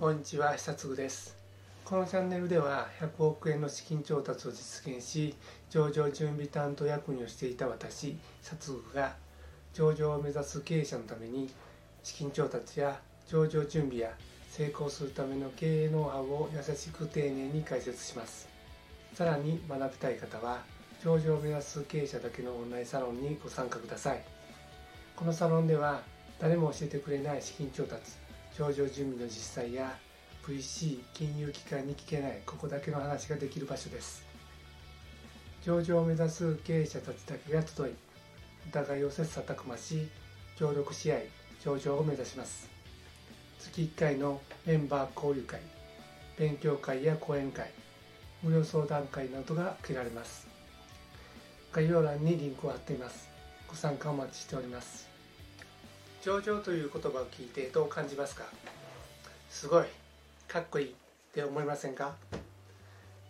こんにちは久嗣です。このチャンネルでは100億円の資金調達を実現し上場準備担当役員をしていた私久嗣が上場を目指す経営者のために資金調達や上場準備や成功するための経営ノウハウを優しく丁寧に解説します。さらに学びたい方は上場を目指す経営者だけのオンラインサロンにご参加ください。このサロンでは誰も教えてくれない資金調達上場準備の実際や VC 金融機関に聞けないここだけの話ができる場所です。上場を目指す経営者たちだけが集いお互いを切磋琢磨し協力し合い上場を目指します。月1回のメンバー交流会勉強会や講演会無料相談会などが受けられます。概要欄にリンクを貼っています。ご参加お待ちしております。上場という言葉を聞いてどう感じますか？すごいかっこいいって思いませんか？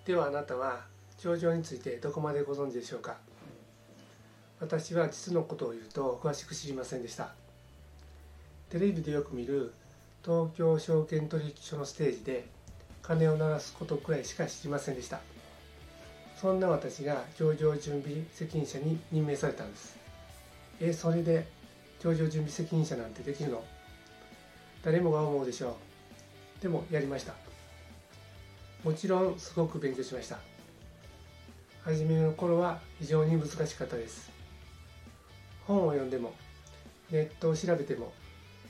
ではあなたは上場についてどこまでご存知でしょうか？私は実のことを言うと詳しく知りませんでした。テレビでよく見る東京証券取引所のステージで鐘を鳴らすことくらいしか知りませんでした。そんな私が上場準備責任者に任命されたんです。えそれで上場準備責任者なんてできるの？誰もが思うでしょう。でもやりました。もちろんすごく勉強しました。初めの頃は非常に難しかったです。本を読んでもネットを調べても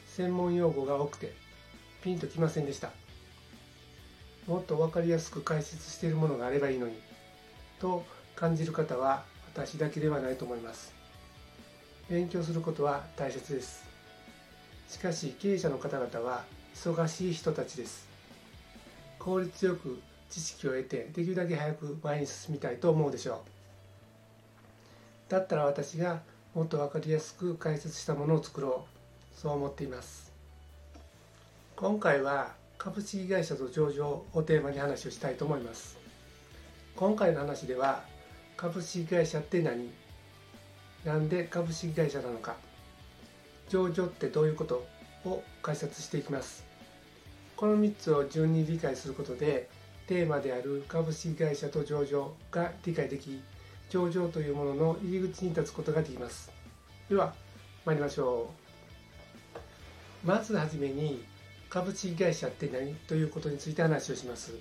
専門用語が多くてピンときませんでした。もっと分かりやすく解説しているものがあればいいのにと感じる方は私だけではないと思います。勉強することは大切です。しかし経営者の方々は忙しい人たちです。効率よく知識を得てできるだけ早く前に進みたいと思うでしょう。だったら私がもっと分かりやすく解説したものを作ろう。そう思っています。今回は株式会社と上場をテーマに話をしたいと思います。今回の話では株式会社って何？なんで株式会社なのか。上場ってどういうことを解説していきます。この3つを順に理解することでテーマである株式会社と上場が理解でき上場というものの入り口に立つことができます。では参りましょう。まずはじめに株式会社って何？ということについて話をします。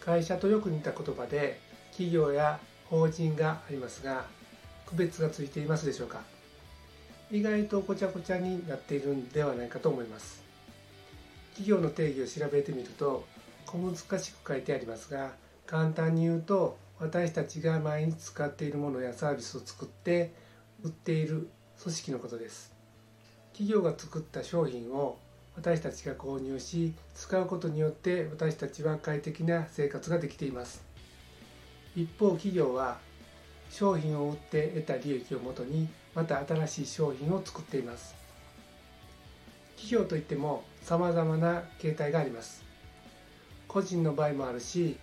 会社とよく似た言葉で企業や法人がありますが区別がついていますでしょうか？意外とごちゃごちゃになっているんではないかと思います。企業の定義を調べてみると小難しく書いてありますが簡単に言うと私たちが毎日使っているものやサービスを作って売っている組織のことです。企業が作った商品を私たちが購入し使うことによって私たちは快適な生活ができています。一方企業は商品を売って得た利益をもとにまた新しい商品を作っています。企業といっても様々な形態があります。個人の場合もあるし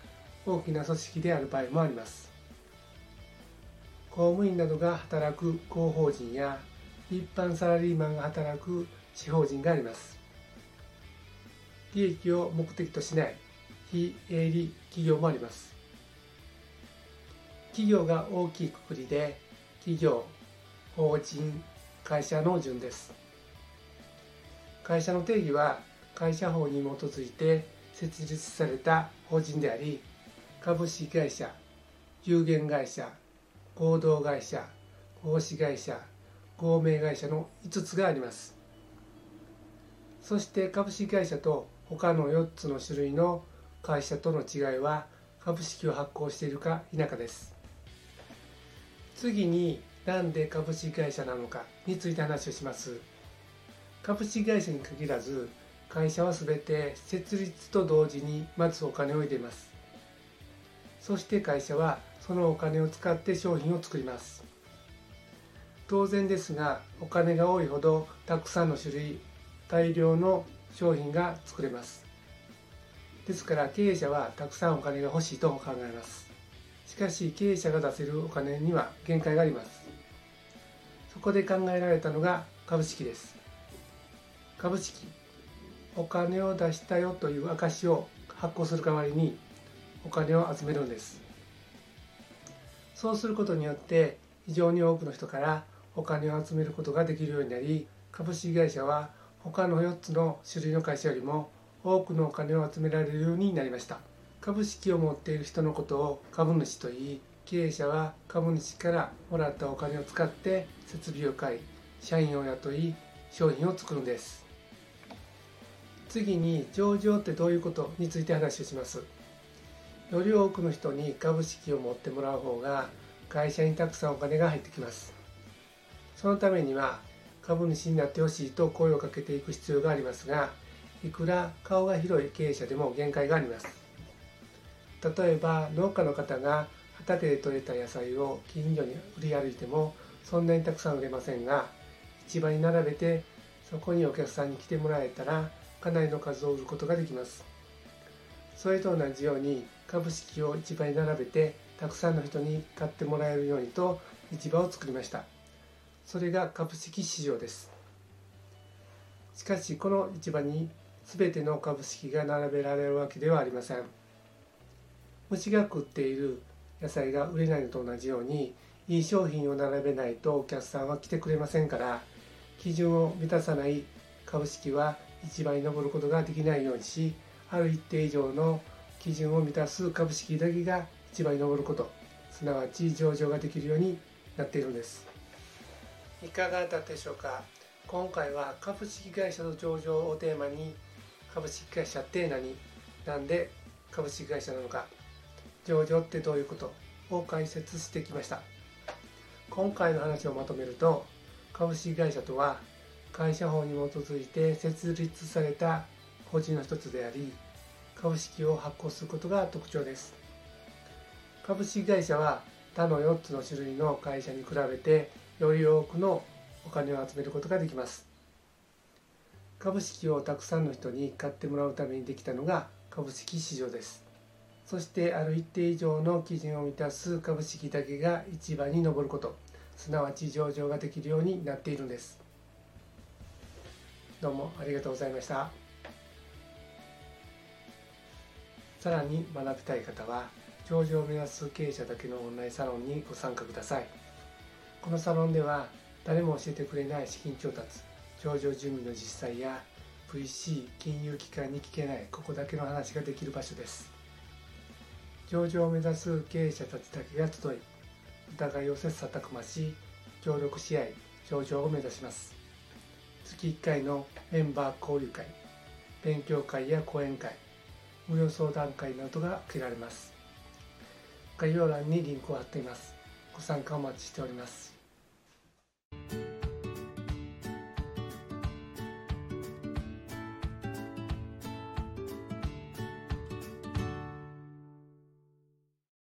大きな組織である場合もあります。公務員などが働く公法人や一般サラリーマンが働く地方人があります。利益を目的としない非営利企業もあります。企業が大きいくくりで企業法人会社の順です。会社の定義は会社法に基づいて設立された法人であり株式会社有限会社合同会社合資会社合名会社の5つがあります。そして株式会社と他の4つの種類の会社との違いは株式を発行しているか否かです。次に何で株式会社なのかについて話をします。株式会社に限らず会社は全て設立と同時にまずお金を入れます。そして会社はそのお金を使って商品を作ります。当然ですがお金が多いほどたくさんの種類大量の商品が作れます。ですから経営者はたくさんお金が欲しいと考えます。かし経営者が出せるお金には限界があります。そこで考えられたのが株式です。株式お金を出したよという証を発行する代わりにお金を集めるんです。そうすることによって非常に多くの人からお金を集めることができるようになり株式会社は他の4つの種類の会社よりも多くのお金を集められるようになりました。株式を持っている人のことを株主といい経営者は株主からもらったお金を使って設備を買い社員を雇い商品を作るんです。次に上場ってどういうことについて話をします。より多くの人に株式を持ってもらう方が会社にたくさんお金が入ってきます。そのためには株主になってほしいと声をかけていく必要がありますがいくら顔が広い経営者でも限界があります。例えば農家の方が畑で採れた野菜を近所に売り歩いてもそんなにたくさん売れませんが市場に並べてそこにお客さんに来てもらえたらかなりの数を売ることができます。それと同じように株式を市場に並べてたくさんの人に買ってもらえるようにと市場を作りました。それが株式市場です。しかしこの市場に全ての株式が並べられるわけではありません。虫が食っている野菜が売れないのと同じようにいい商品を並べないとお客さんは来てくれませんから基準を満たさない株式は市場に上ることができないようにしある一定以上の基準を満たす株式だけが市場に上ること。すなわち上場ができるようになっているんです。いかがだったでしょうか？今回は株式会社の上場をテーマに株式会社って何？なんで株式会社なのか。上場ってどういうことを解説してきました。今回の話をまとめると株式会社とは会社法に基づいて設立された法人の一つであり株式を発行することが特徴です。株式会社は他の4つの種類の会社に比べてより多くのお金を集めることができます。株式をたくさんの人に買ってもらうためにできたのが株式市場です。そしてある一定以上の基準を満たす株式だけが市場に上ること。すなわち上場ができるようになっているんです。どうもありがとうございました。さらに学びたい方は上場を目指す経営者だけのオンラインサロンにご参加ください。このサロンでは誰も教えてくれない資金調達上場準備の実際や VC 金融機関に聞けないここだけの話ができる場所です。上場を目指す経営者たちだけが集いお互いを切磋琢磨し協力し合い上場を目指します。月1回のメンバー交流会勉強会や講演会無料相談会などが受けられます。概要欄にリンクを貼っています。ご参加お待ちしております。